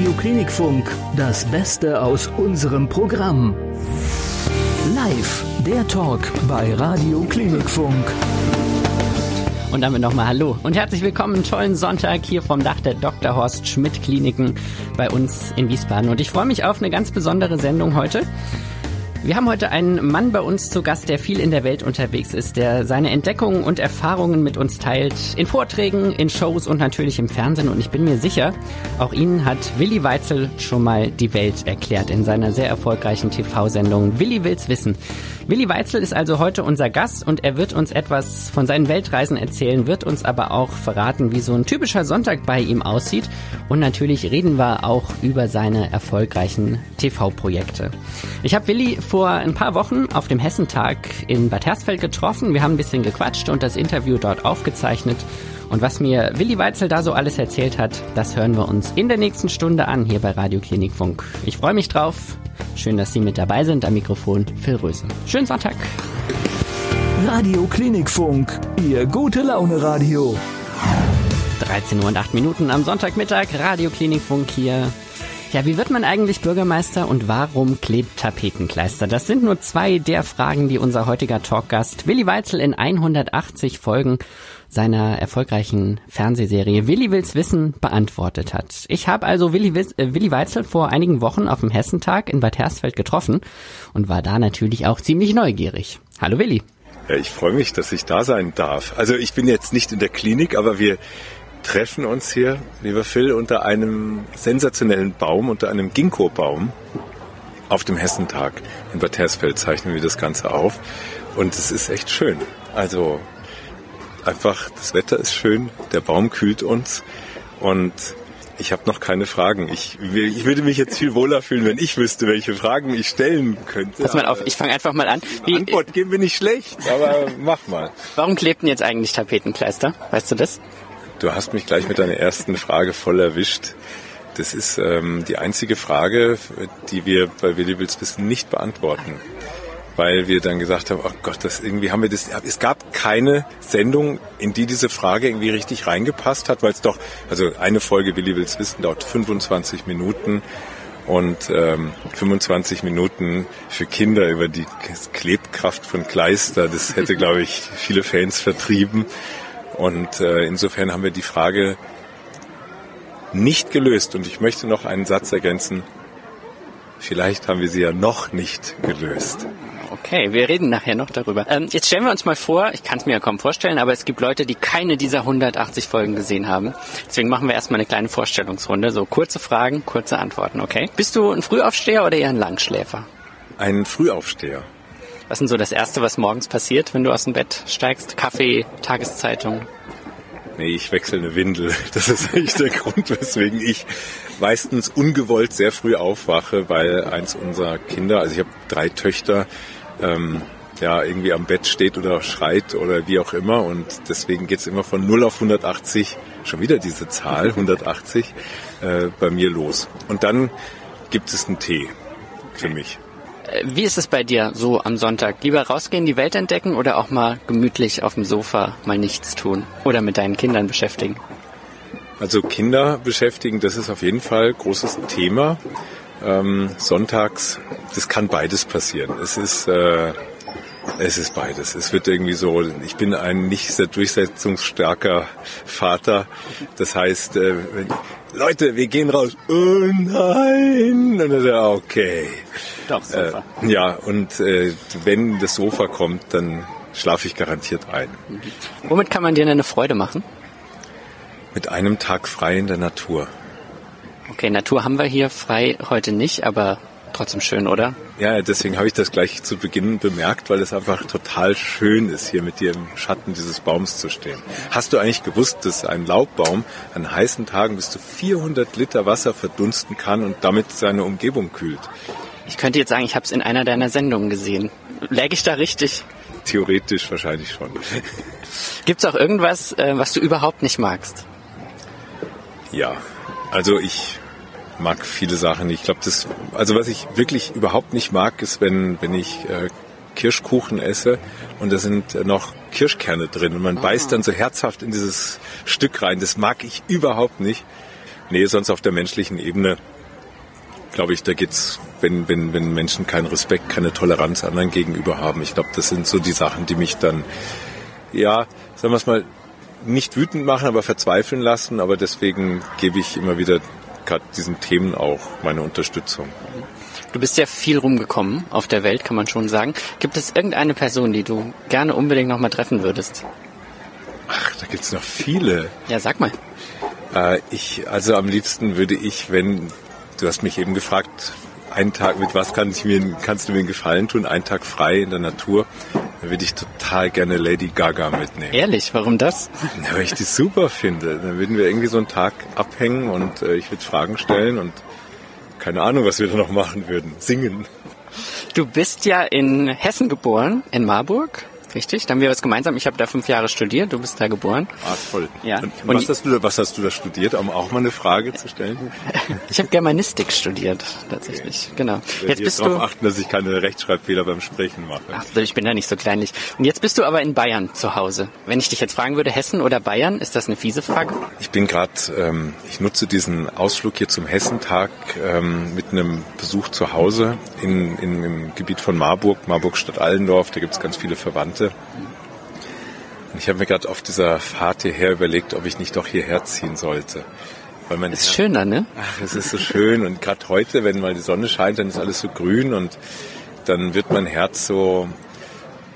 Radio Klinikfunk, das Beste aus unserem Programm. Live, der Talk bei Radio Klinikfunk. Und damit nochmal Hallo und herzlich willkommen, einen tollen Sonntag hier vom Dach der Dr. Horst Schmidt Kliniken bei uns in Wiesbaden. Und ich freue mich auf eine ganz besondere Sendung heute. Wir haben heute einen Mann bei uns zu Gast, der viel in der Welt unterwegs ist, der seine Entdeckungen und Erfahrungen mit uns teilt, in Vorträgen, in Shows und natürlich im Fernsehen. Und ich bin mir sicher, auch Ihnen hat Willi Weitzel schon mal die Welt erklärt in seiner sehr erfolgreichen TV-Sendung Willi will's wissen. Willi Weitzel ist also heute unser Gast und er wird uns etwas von seinen Weltreisen erzählen, wird uns aber auch verraten, wie so ein typischer Sonntag bei ihm aussieht. Und natürlich reden wir auch über seine erfolgreichen TV-Projekte. Ich habe Willi vor ein paar Wochen auf dem Hessentag in Bad Hersfeld getroffen. Wir haben ein bisschen gequatscht und das Interview dort aufgezeichnet. Und was mir Willi Weitzel da so alles erzählt hat, das hören wir uns in der nächsten Stunde an hier bei Radio Klinikfunk. Ich freue mich drauf. Schön, dass Sie mit dabei sind. Am Mikrofon Phil Röse. Schönen Sonntag. Radio Klinikfunk, Ihr gute Laune Radio. 13 Uhr und 8 Minuten am Sonntagmittag. Radio Klinikfunk hier. Ja, wie wird man eigentlich Bürgermeister und warum klebt Tapetenkleister? Das sind nur zwei der Fragen, die unser heutiger Talkgast Willi Weitzel in 180 Folgen seiner erfolgreichen Fernsehserie Willi will's wissen beantwortet hat. Ich habe also Willi, äh, Willi Weitzel vor einigen Wochen auf dem Hessentag in Bad Hersfeld getroffen und war da natürlich auch ziemlich neugierig. Hallo Willi. Ja, ich freue mich, dass ich da sein darf. Also ich bin jetzt nicht in der Klinik, aber wir treffen uns hier, lieber Phil, unter einem sensationellen Baum, unter einem Ginkgo-Baum auf dem Hessentag. In Bad Hersfeld zeichnen wir das Ganze auf. Und es ist echt schön. Also einfach, das Wetter ist schön, der Baum kühlt uns und ich habe noch keine Fragen. Ich, ich würde mich jetzt viel wohler fühlen, wenn ich wüsste, welche Fragen ich stellen könnte. Pass mal auf, ich fange einfach mal an. Wie, Antwort geben wir nicht schlecht, aber mach mal. Warum klebten jetzt eigentlich Tapetenkleister? Weißt du das? Du hast mich gleich mit deiner ersten Frage voll erwischt. Das ist ähm, die einzige Frage, die wir bei Willi Wills Wissen nicht beantworten. Weil wir dann gesagt haben, oh Gott, das irgendwie haben wir das. Es gab keine Sendung, in die diese Frage irgendwie richtig reingepasst hat, weil es doch, also eine Folge Willi Wills Wissen dauert 25 Minuten und ähm, 25 Minuten für Kinder über die Klebkraft von Kleister, das hätte, glaube ich, viele Fans vertrieben. Und äh, insofern haben wir die Frage nicht gelöst. Und ich möchte noch einen Satz ergänzen. Vielleicht haben wir sie ja noch nicht gelöst. Okay, wir reden nachher noch darüber. Ähm, jetzt stellen wir uns mal vor, ich kann es mir ja kaum vorstellen, aber es gibt Leute, die keine dieser 180 Folgen gesehen haben. Deswegen machen wir erstmal eine kleine Vorstellungsrunde. So kurze Fragen, kurze Antworten, okay? Bist du ein Frühaufsteher oder eher ein Langschläfer? Ein Frühaufsteher. Was ist denn so das Erste, was morgens passiert, wenn du aus dem Bett steigst? Kaffee, Tageszeitung? Nee, ich wechsle eine Windel. Das ist eigentlich der Grund, weswegen ich meistens ungewollt sehr früh aufwache, weil eins unserer Kinder, also ich habe drei Töchter, ähm, ja, irgendwie am Bett steht oder schreit oder wie auch immer. Und deswegen geht's immer von 0 auf 180, schon wieder diese Zahl, 180, äh, bei mir los. Und dann gibt es einen Tee für mich. Wie ist es bei dir so am Sonntag? Lieber rausgehen, die Welt entdecken oder auch mal gemütlich auf dem Sofa mal nichts tun oder mit deinen Kindern beschäftigen? Also Kinder beschäftigen, das ist auf jeden Fall großes Thema. Ähm, sonntags, das kann beides passieren. Es ist äh, es ist beides. Es wird irgendwie so, ich bin ein nicht sehr durchsetzungsstarker Vater. Das heißt, äh, wenn, Leute, wir gehen raus. Oh nein. Und dann er, okay. Doch, Sofa. Äh, ja, und äh, wenn das Sofa kommt, dann schlafe ich garantiert ein. Womit kann man dir eine Freude machen? Mit einem Tag frei in der Natur. Okay, Natur haben wir hier frei heute nicht, aber trotzdem schön, oder? Ja, deswegen habe ich das gleich zu Beginn bemerkt, weil es einfach total schön ist, hier mit dir im Schatten dieses Baums zu stehen. Hast du eigentlich gewusst, dass ein Laubbaum an heißen Tagen bis zu 400 Liter Wasser verdunsten kann und damit seine Umgebung kühlt? Ich könnte jetzt sagen, ich habe es in einer deiner Sendungen gesehen. Läge ich da richtig? Theoretisch wahrscheinlich schon. Gibt es auch irgendwas, äh, was du überhaupt nicht magst? Ja, also ich mag viele Sachen. Ich glaube, das, also was ich wirklich überhaupt nicht mag, ist, wenn, wenn ich äh, Kirschkuchen esse und da sind noch Kirschkerne drin und man ah. beißt dann so herzhaft in dieses Stück rein. Das mag ich überhaupt nicht. nee, sonst auf der menschlichen Ebene, glaube ich, da geht's, wenn, wenn, wenn Menschen keinen Respekt, keine Toleranz anderen gegenüber haben. Ich glaube, das sind so die Sachen, die mich dann, ja, sagen wir es mal, nicht wütend machen, aber verzweifeln lassen. Aber deswegen gebe ich immer wieder gerade diesen Themen auch meine Unterstützung. Du bist ja viel rumgekommen auf der Welt, kann man schon sagen. Gibt es irgendeine Person, die du gerne unbedingt noch mal treffen würdest? Ach, da gibt's noch viele. Ja, sag mal. Äh, ich, also am liebsten würde ich, wenn, du hast mich eben gefragt, einen Tag, mit was kann ich mir, kannst du mir einen Gefallen tun? Einen Tag frei in der Natur. Da würde ich total gerne Lady Gaga mitnehmen. Ehrlich, warum das? Ja, weil ich die super finde. Dann würden wir irgendwie so einen Tag abhängen und äh, ich würde Fragen stellen und keine Ahnung, was wir da noch machen würden. Singen. Du bist ja in Hessen geboren, in Marburg. Richtig, da haben wir was gemeinsam. Ich habe da fünf Jahre studiert, du bist da geboren. Ah, toll. Ja. Und, Und was, hast du, da- was hast du da studiert? Um auch mal eine Frage zu stellen? Ich habe Germanistik studiert, tatsächlich. Genau. Ich Jetzt bist darauf du. achten, dass ich keine Rechtschreibfehler beim Sprechen mache. Ach, ich bin da nicht so kleinlich. Und jetzt bist du aber in Bayern zu Hause. Wenn ich dich jetzt fragen würde, Hessen oder Bayern, ist das eine fiese Frage? Ich bin gerade, ähm, ich nutze diesen Ausflug hier zum Hessentag ähm, mit einem Besuch zu Hause in, in, im Gebiet von Marburg, Marburg Stadt Allendorf. Da gibt es ganz viele Verwandte. Und ich habe mir gerade auf dieser Fahrt hierher überlegt, ob ich nicht doch hierher ziehen sollte. Weil mein Ist schöner, ne? Ach, es ist so schön und gerade heute, wenn mal die Sonne scheint, dann ist alles so grün und dann wird mein Herz so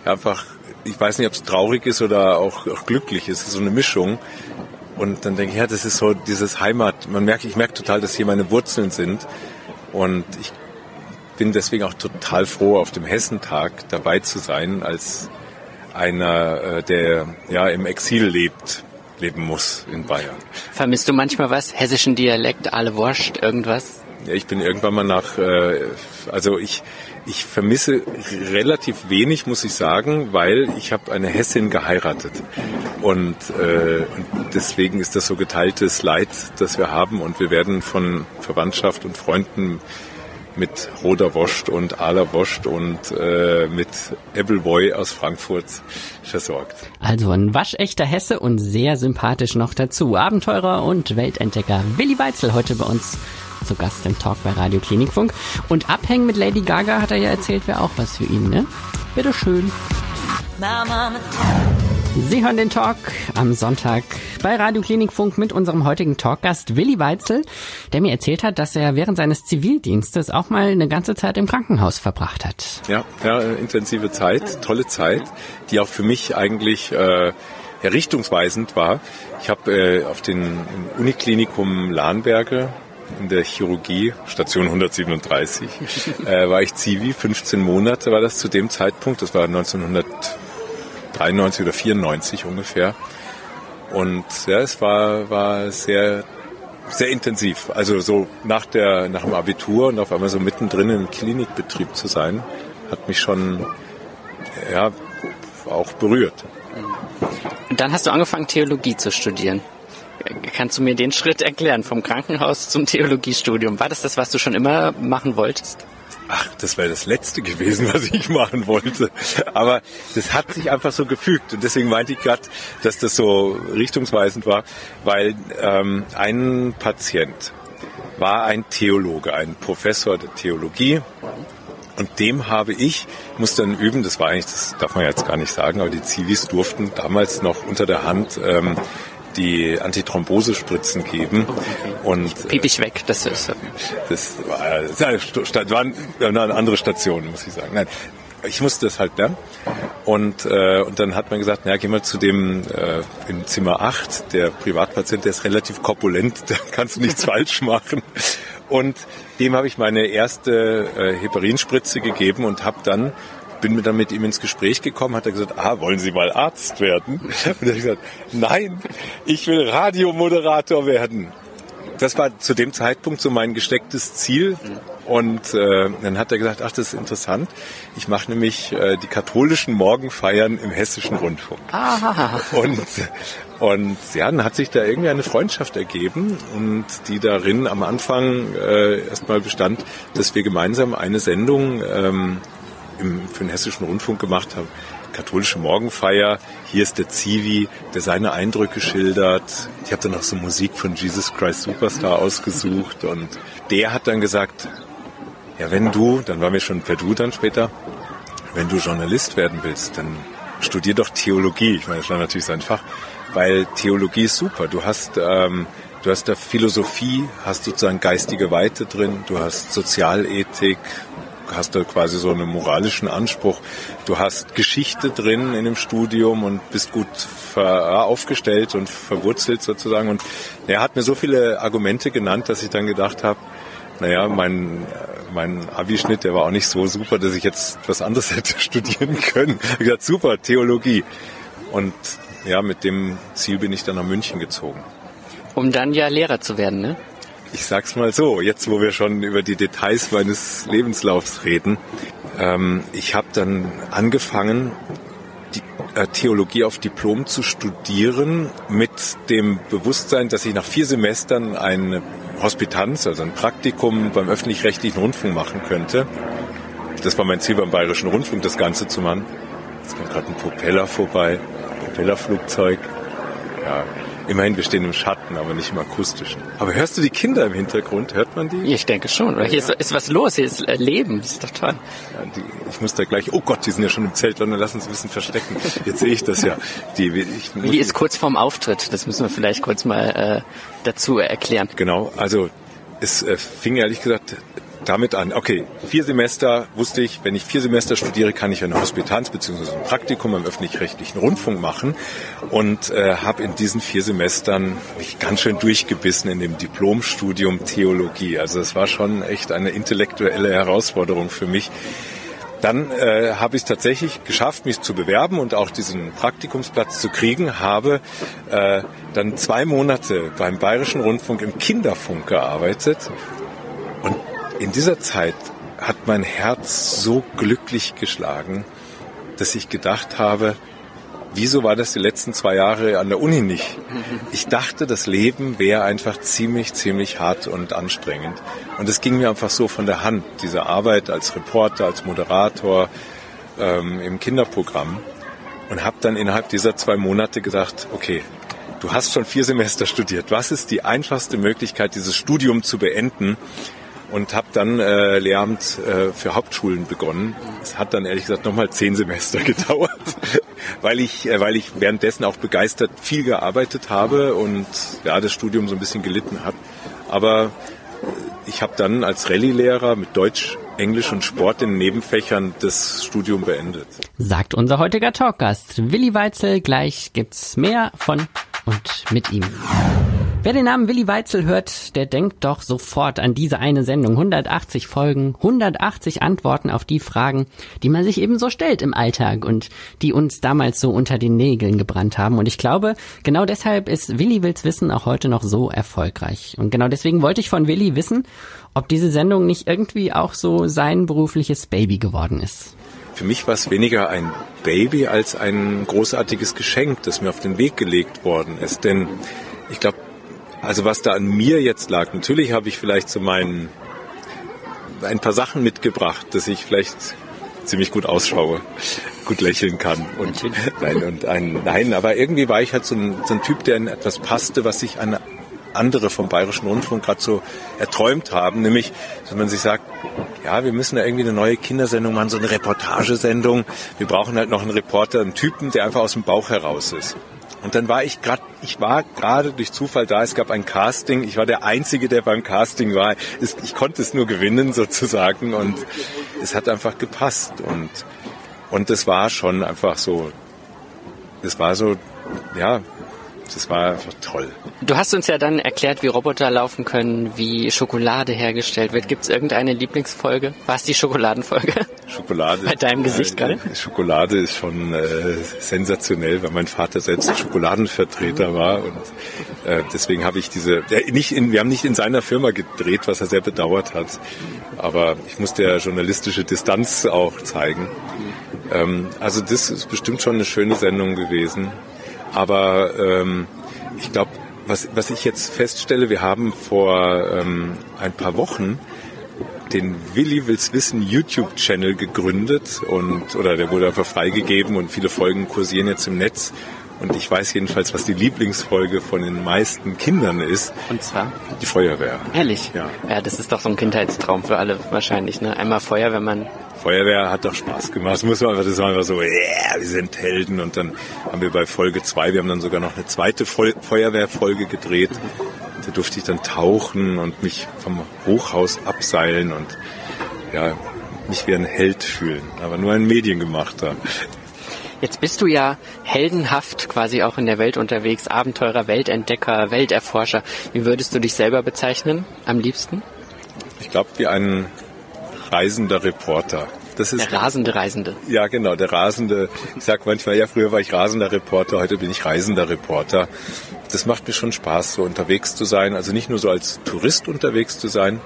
einfach, ich weiß nicht, ob es traurig ist oder auch, auch glücklich, ist so eine Mischung. Und dann denke ich, ja, das ist so dieses Heimat. Man merkt, ich merke total, dass hier meine Wurzeln sind und ich bin deswegen auch total froh, auf dem Hessentag dabei zu sein, als einer, äh, der ja im Exil lebt, leben muss in Bayern. Vermisst du manchmal was? Hessischen Dialekt, alle Wurscht, irgendwas? Ja, ich bin irgendwann mal nach, äh, also ich, ich vermisse relativ wenig, muss ich sagen, weil ich habe eine Hessin geheiratet. Und, äh, und deswegen ist das so geteiltes Leid, das wir haben. Und wir werden von Verwandtschaft und Freunden mit Roder Woscht und Ala Woscht und äh, mit Ebbelboy aus Frankfurt versorgt. Also ein waschechter Hesse und sehr sympathisch noch dazu. Abenteurer und Weltentdecker Willi Weitzel heute bei uns zu Gast im Talk bei Radio Klinikfunk. Und abhängen mit Lady Gaga hat er ja erzählt, wäre auch was für ihn, ne? Bitteschön. My mama Sie hören den Talk am Sonntag bei Radio Klinikfunk mit unserem heutigen Talkgast Willi Weitzel, der mir erzählt hat, dass er während seines Zivildienstes auch mal eine ganze Zeit im Krankenhaus verbracht hat. Ja, ja, intensive Zeit, tolle Zeit, die auch für mich eigentlich äh, richtungsweisend war. Ich habe äh, auf den im Uniklinikum Lahnberge in der Chirurgie, Station 137, äh, war ich Zivi, 15 Monate war das zu dem Zeitpunkt, das war 1993 oder 94 ungefähr. Und ja, es war, war sehr sehr intensiv. Also so nach der nach dem Abitur und auf einmal so mittendrin im Klinikbetrieb zu sein, hat mich schon ja auch berührt. Und dann hast du angefangen, Theologie zu studieren. Kannst du mir den Schritt erklären, vom Krankenhaus zum Theologiestudium? War das das, was du schon immer machen wolltest? Ach, das wäre das Letzte gewesen, was ich machen wollte. Aber das hat sich einfach so gefügt. Und deswegen meinte ich gerade, dass das so richtungsweisend war, weil ähm, ein Patient war ein Theologe, ein Professor der Theologie. Und dem habe ich, musste dann üben, das war eigentlich, das darf man jetzt gar nicht sagen, aber die Zivis durften damals noch unter der Hand ähm, die Antithrombosespritzen geben. Und Piep ich weg, das ist das war, das war eine Sta- war eine andere Station, muss ich sagen. Nein, ich musste das halt lernen. Und, äh, und dann hat man gesagt, na, geh mal zu dem äh, im Zimmer 8, der Privatpatient, der ist relativ korpulent, da kannst du nichts falsch machen. Und dem habe ich meine erste äh, Heparinspritze gegeben und habe dann bin mir dann mit ihm ins Gespräch gekommen, hat er gesagt, ah, wollen Sie mal Arzt werden? Und ich gesagt, nein, ich will Radiomoderator werden das war zu dem Zeitpunkt so mein gestecktes Ziel. Und äh, dann hat er gesagt, ach, das ist interessant. Ich mache nämlich äh, die katholischen Morgenfeiern im hessischen Rundfunk. Ah, Und, und ja, dann hat sich da irgendwie eine Freundschaft ergeben und die darin am Anfang äh, erstmal bestand, dass wir gemeinsam eine Sendung ähm, im, für den hessischen Rundfunk gemacht haben, katholische Morgenfeier. Hier ist der Zivi, der seine Eindrücke schildert. Ich habe dann auch so Musik von Jesus Christ Superstar ausgesucht und der hat dann gesagt, ja, wenn du, dann waren wir schon per Du dann später, wenn du Journalist werden willst, dann studier doch Theologie. Ich meine, das war natürlich sein Fach, weil Theologie ist super. Du hast, ähm, du hast da Philosophie, hast sozusagen geistige Weite drin, du hast Sozialethik, hast da quasi so einen moralischen Anspruch. Du hast Geschichte drin in dem Studium und bist gut aufgestellt und verwurzelt sozusagen. Und er hat mir so viele Argumente genannt, dass ich dann gedacht habe, naja, mein, mein Abischnitt, der war auch nicht so super, dass ich jetzt was anderes hätte studieren können. Ich habe gesagt, super, Theologie. Und ja, mit dem Ziel bin ich dann nach München gezogen. Um dann ja Lehrer zu werden, ne? Ich sag's mal so, jetzt wo wir schon über die Details meines Lebenslaufs reden. Ähm, ich habe dann angefangen, die äh, Theologie auf Diplom zu studieren mit dem Bewusstsein, dass ich nach vier Semestern eine Hospitanz, also ein Praktikum beim öffentlich-rechtlichen Rundfunk machen könnte. Das war mein Ziel beim Bayerischen Rundfunk, das Ganze zu machen. Jetzt kommt gerade ein Propeller vorbei, Propellerflugzeug. Ja, Immerhin, wir stehen im Schatten, aber nicht im akustischen. Aber hörst du die Kinder im Hintergrund? Hört man die? Ich denke schon. Hier ist, ist, was los, hier ist äh, Leben. Das ist doch toll. Ja, die, ich muss da gleich, oh Gott, die sind ja schon im Zelt, dann lass uns ein bisschen verstecken. Jetzt sehe ich das ja. Die, ich, die ist kurz vorm Auftritt, das müssen wir vielleicht kurz mal äh, dazu erklären. Genau, also es äh, fing ehrlich gesagt damit an, okay, vier Semester wusste ich, wenn ich vier Semester studiere, kann ich eine Hospitanz bzw. ein Praktikum im öffentlich-rechtlichen Rundfunk machen und äh, habe in diesen vier Semestern mich ganz schön durchgebissen in dem Diplomstudium Theologie. Also es war schon echt eine intellektuelle Herausforderung für mich. Dann äh, habe ich es tatsächlich geschafft, mich zu bewerben und auch diesen Praktikumsplatz zu kriegen. Habe äh, dann zwei Monate beim Bayerischen Rundfunk im Kinderfunk gearbeitet in dieser Zeit hat mein Herz so glücklich geschlagen, dass ich gedacht habe, wieso war das die letzten zwei Jahre an der Uni nicht? Ich dachte, das Leben wäre einfach ziemlich, ziemlich hart und anstrengend. Und es ging mir einfach so von der Hand, diese Arbeit als Reporter, als Moderator ähm, im Kinderprogramm. Und habe dann innerhalb dieser zwei Monate gesagt, okay, du hast schon vier Semester studiert. Was ist die einfachste Möglichkeit, dieses Studium zu beenden? Und habe dann äh, Lehramt äh, für Hauptschulen begonnen. Es hat dann ehrlich gesagt nochmal zehn Semester gedauert, weil ich, äh, weil ich währenddessen auch begeistert viel gearbeitet habe und ja das Studium so ein bisschen gelitten hat. Aber ich habe dann als Rallye-Lehrer mit Deutsch, Englisch und Sport in Nebenfächern das Studium beendet. Sagt unser heutiger Talkgast Willi Weitzel. Gleich gibt's mehr von und mit ihm. Wer den Namen Willi Weitzel hört, der denkt doch sofort an diese eine Sendung. 180 Folgen, 180 Antworten auf die Fragen, die man sich eben so stellt im Alltag und die uns damals so unter den Nägeln gebrannt haben. Und ich glaube, genau deshalb ist Willi Wills Wissen auch heute noch so erfolgreich. Und genau deswegen wollte ich von Willi wissen, ob diese Sendung nicht irgendwie auch so sein berufliches Baby geworden ist. Für mich war es weniger ein Baby als ein großartiges Geschenk, das mir auf den Weg gelegt worden ist. Denn ich glaube, also was da an mir jetzt lag, natürlich habe ich vielleicht so meinen ein paar Sachen mitgebracht, dass ich vielleicht ziemlich gut ausschaue, gut lächeln kann und nein und ein nein, aber irgendwie war ich halt so ein, so ein Typ, der in etwas passte, was sich an andere vom Bayerischen Rundfunk gerade so erträumt haben, nämlich, dass man sich sagt, ja, wir müssen da irgendwie eine neue Kindersendung machen, so eine Reportagesendung. Wir brauchen halt noch einen Reporter, einen Typen, der einfach aus dem Bauch heraus ist. Und dann war ich gerade, ich war gerade durch Zufall da. Es gab ein Casting. Ich war der Einzige, der beim Casting war. Ich konnte es nur gewinnen sozusagen und es hat einfach gepasst und und es war schon einfach so. Es war so, ja, das war einfach toll. Du hast uns ja dann erklärt, wie Roboter laufen können, wie Schokolade hergestellt wird. Gibt es irgendeine Lieblingsfolge? War es die Schokoladenfolge? Schokolade. Bei deinem Gesicht äh, gerade? Schokolade ist schon äh, sensationell, weil mein Vater selbst Schokoladenvertreter war und äh, deswegen habe ich diese, äh, nicht in, wir haben nicht in seiner Firma gedreht, was er sehr bedauert hat, aber ich musste ja journalistische Distanz auch zeigen. Ähm, also das ist bestimmt schon eine schöne Sendung gewesen. Aber ähm, ich glaube, was, was ich jetzt feststelle, wir haben vor ähm, ein paar Wochen den Willi will's wissen YouTube-Channel gegründet und oder der wurde einfach freigegeben und viele Folgen kursieren jetzt im Netz. Und ich weiß jedenfalls, was die Lieblingsfolge von den meisten Kindern ist. Und zwar? Die Feuerwehr. Ehrlich? Ja. Ja, das ist doch so ein Kindheitstraum für alle wahrscheinlich. Ne? Einmal Feuerwehrmann. Feuerwehr hat doch Spaß gemacht. Das muss man einfach, das war einfach so, yeah, wir sind Helden. Und dann haben wir bei Folge zwei, wir haben dann sogar noch eine zweite Feu Feuerwehrfolge gedreht. Da durfte ich dann tauchen und mich vom Hochhaus abseilen und ja, mich wie ein Held fühlen. Aber nur ein Mediengemachter. Jetzt bist du ja heldenhaft quasi auch in der Welt unterwegs, Abenteurer, Weltentdecker, Welterforscher. Wie würdest du dich selber bezeichnen am liebsten? Ich glaube, wie ein reisender Reporter. Das ist Der rasende Reisende. Ja, genau, der rasende. Ich sag manchmal, ja, früher war ich rasender Reporter, heute bin ich reisender Reporter. Das macht mir schon Spaß, so unterwegs zu sein. Also nicht nur so als Tourist unterwegs zu sein,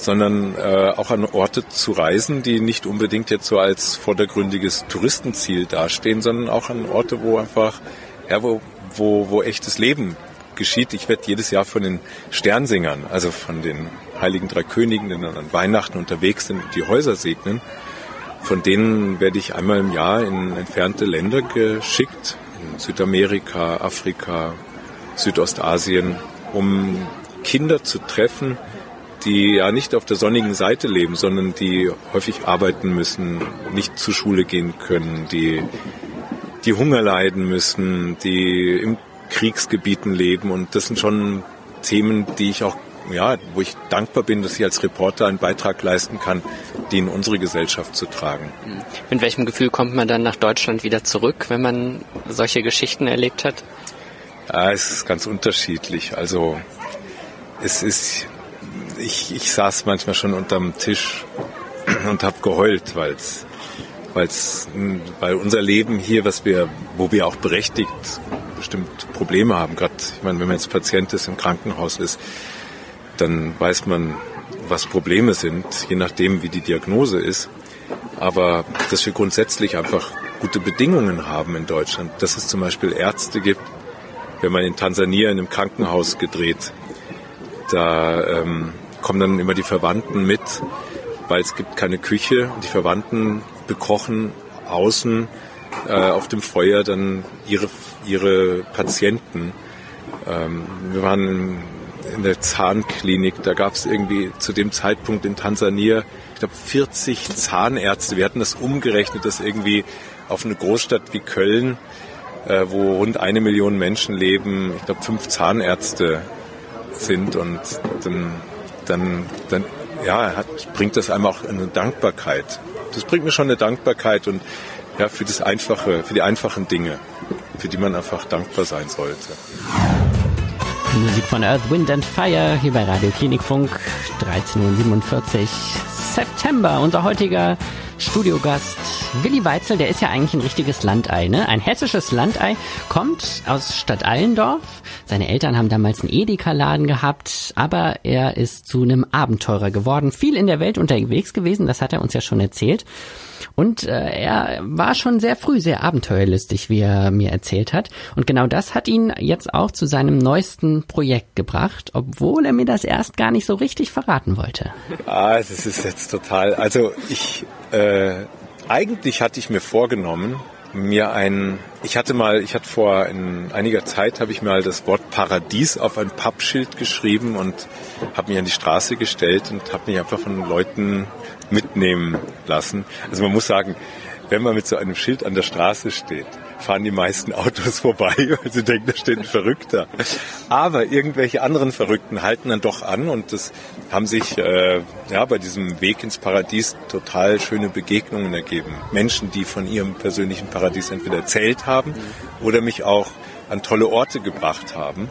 sondern äh, auch an Orte zu reisen, die nicht unbedingt jetzt so als vordergründiges Touristenziel dastehen, sondern auch an Orte, wo einfach, ja, wo, wo, wo echtes Leben geschieht. Ich werde jedes Jahr von den Sternsingern, also von den Heiligen Drei Königen, die dann an Weihnachten unterwegs sind und die Häuser segnen, von denen werde ich einmal im Jahr in entfernte Länder geschickt, in Südamerika, Afrika, Südostasien, um Kinder zu treffen, die ja nicht auf der sonnigen Seite leben, sondern die häufig arbeiten müssen, nicht zur Schule gehen können, die, die Hunger leiden müssen, die im Kriegsgebieten leben. Und das sind schon Themen, die ich auch, ja, wo ich dankbar bin, dass ich als Reporter einen Beitrag leisten kann, die in unsere Gesellschaft zu tragen. Mit welchem Gefühl kommt man dann nach Deutschland wieder zurück, wenn man solche Geschichten erlebt hat? Ja, es ist ganz unterschiedlich. Also es ist, ich, ich saß manchmal schon unterm Tisch und habe geheult, weil's, weil's, weil unser Leben hier, was wir, wo wir auch berechtigt bestimmt Probleme haben, gerade, ich meine, wenn man jetzt Patient ist, im Krankenhaus ist, dann weiß man, was Probleme sind, je nachdem, wie die Diagnose ist. Aber dass wir grundsätzlich einfach gute Bedingungen haben in Deutschland, dass es zum Beispiel Ärzte gibt, wenn man in Tansania in einem Krankenhaus gedreht, da ähm, kommen dann immer die Verwandten mit, weil es gibt keine Küche die Verwandten bekochen außen äh, auf dem Feuer dann ihre, ihre Patienten. Ähm, wir waren in, in der Zahnklinik, da gab es irgendwie zu dem Zeitpunkt in Tansania, ich glaube 40 Zahnärzte. Wir hatten das umgerechnet, dass irgendwie auf eine Großstadt wie Köln, äh, wo rund eine Million Menschen leben, ich glaube fünf Zahnärzte sind und dann, dann, dann ja, hat, bringt das einem auch eine Dankbarkeit. Das bringt mir schon eine Dankbarkeit und ja, für das Einfache, für die einfachen Dinge, für die man einfach dankbar sein sollte. Musik von Earth, Wind and Fire hier bei Radio Klinikfunk 13.47 Uhr September. Unser heutiger Studiogast Willi Weitzel, der ist ja eigentlich ein richtiges Landei, ne? Ein hessisches Landei, kommt aus Stadt Allendorf. Seine Eltern haben damals einen Edeka-Laden gehabt, aber er ist zu einem Abenteurer geworden, viel in der Welt unterwegs gewesen, das hat er uns ja schon erzählt. Und äh, er war schon sehr früh sehr abenteuerlustig, wie er mir erzählt hat. Und genau das hat ihn jetzt auch zu seinem neuesten Projekt gebracht, obwohl er mir das erst gar nicht so richtig verraten wollte. Ah, das ist jetzt total. Also ich äh, eigentlich hatte ich mir vorgenommen, mir ein, ich hatte mal, ich hatte vor in einiger Zeit habe ich mal das Wort Paradies auf ein Pappschild geschrieben und habe mich an die Straße gestellt und habe mich einfach von Leuten mitnehmen lassen. Also man muss sagen, wenn man mit so einem Schild an der Straße steht, fahren die meisten Autos vorbei, weil sie denken, da steht ein Verrückter. Aber irgendwelche anderen Verrückten halten dann doch an und das haben sich äh, ja bei diesem Weg ins Paradies total schöne Begegnungen ergeben. Menschen, die von ihrem persönlichen Paradies entweder erzählt haben oder mich auch an tolle Orte gebracht haben.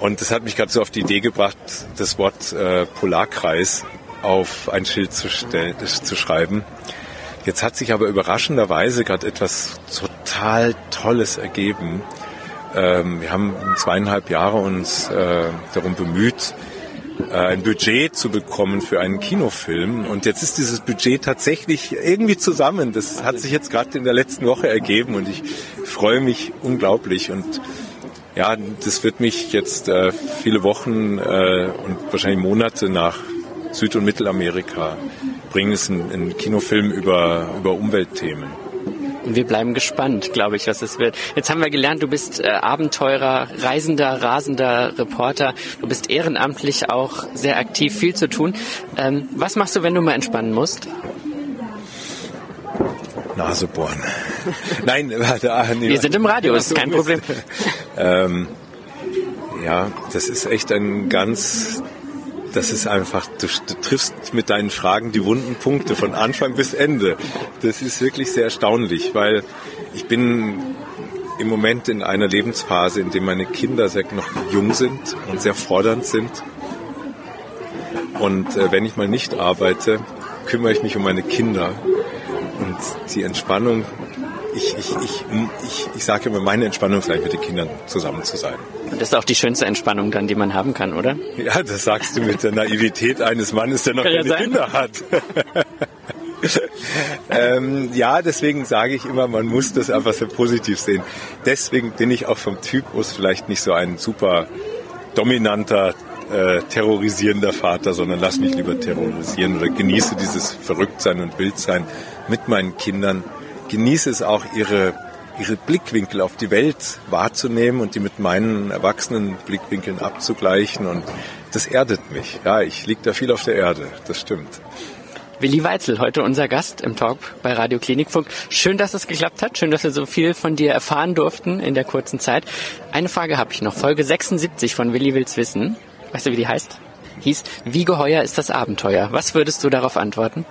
Und das hat mich gerade so auf die Idee gebracht, das Wort äh, Polarkreis auf ein Schild zu, zu schreiben. Jetzt hat sich aber überraschenderweise gerade etwas total Tolles ergeben. Ähm, wir haben zweieinhalb Jahre uns äh, darum bemüht, äh, ein Budget zu bekommen für einen Kinofilm. Und jetzt ist dieses Budget tatsächlich irgendwie zusammen. Das hat sich jetzt gerade in der letzten Woche ergeben und ich freue mich unglaublich. Und ja, das wird mich jetzt äh, viele Wochen äh, und wahrscheinlich Monate nach Süd- und Mittelamerika, bringen es einen, einen Kinofilm über, über Umweltthemen. Wir bleiben gespannt, glaube ich, was es wird. Jetzt haben wir gelernt, du bist äh, Abenteurer, Reisender, rasender Reporter. Du bist ehrenamtlich auch sehr aktiv, viel zu tun. Ähm, was machst du, wenn du mal entspannen musst? Nase bohren. Nein, warte, ah, nee, Wir sind im Radio, ist kein Problem. ähm, ja, das ist echt ein ganz, das ist einfach, du, du, triffst mit deinen Fragen die wunden Punkte von Anfang bis Ende. Das ist wirklich sehr erstaunlich, weil ich bin im Moment in einer Lebensphase, in der meine Kinder sehr noch jung sind und sehr fordernd sind. Und äh, wenn ich mal nicht arbeite, kümmere ich mich um meine Kinder. Und die Entspannung, ich, ich, ich, ich, ich sage immer, meine Entspannung ist mit den Kindern zusammen zu sein. Und das ist auch die schönste Entspannung dann, die man haben kann, oder? Ja, das sagst du mit der Naivität eines Mannes, der noch kann keine ja Kinder hat. ähm, ja, deswegen sage ich immer, man muss das einfach sehr positiv sehen. Deswegen bin ich auch vom Typus vielleicht nicht so ein super dominanter, äh, terrorisierender Vater, sondern lass mich lieber terrorisieren oder genieße dieses Verrücktsein und Wildsein mit meinen Kindern. Genieße es auch, ihre, ihre Blickwinkel auf die Welt wahrzunehmen und die mit meinen erwachsenen Blickwinkeln abzugleichen. Und das erdet mich. Ja, ich liege da viel auf der Erde, das stimmt. Willi Weitzel, heute unser Gast im Talk bei Radio Klinikfunk. Schön, dass es geklappt hat. Schön, dass wir so viel von dir erfahren durften in der kurzen Zeit. Eine Frage habe ich noch. Folge 76 von Willi will's wissen. Weißt du, wie die heißt? Hieß, wie geheuer ist das Abenteuer? Was würdest du darauf antworten?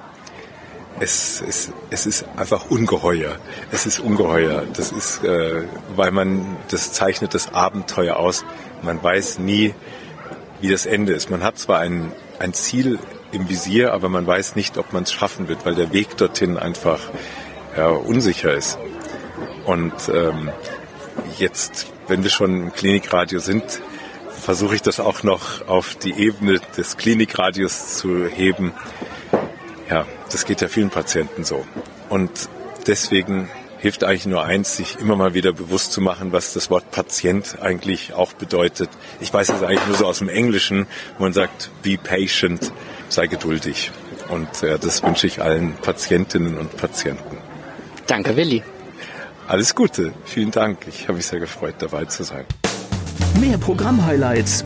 Es, es, es ist einfach ungeheuer. Es ist ungeheuer. Das ist, äh, weil man, das zeichnet das Abenteuer aus. Man weiß nie, wie das Ende ist. Man hat zwar ein, ein Ziel im Visier, aber man weiß nicht, ob man es schaffen wird, weil der Weg dorthin einfach ja, unsicher ist. Und ähm, jetzt, wenn wir schon im Klinikradio sind, versuche ich das auch noch auf die Ebene des Klinikradios zu heben. Ja, das geht ja vielen Patienten so. Und deswegen hilft eigentlich nur eins, sich immer mal wieder bewusst zu machen, was das Wort Patient eigentlich auch bedeutet. Ich weiß es eigentlich nur so aus dem Englischen, wo man sagt, be patient, sei geduldig. Und äh, das wünsche ich allen Patientinnen und Patienten. Danke, Willi. Alles Gute. Vielen Dank. Ich habe mich sehr gefreut, dabei zu sein. Mehr Programm-Highlights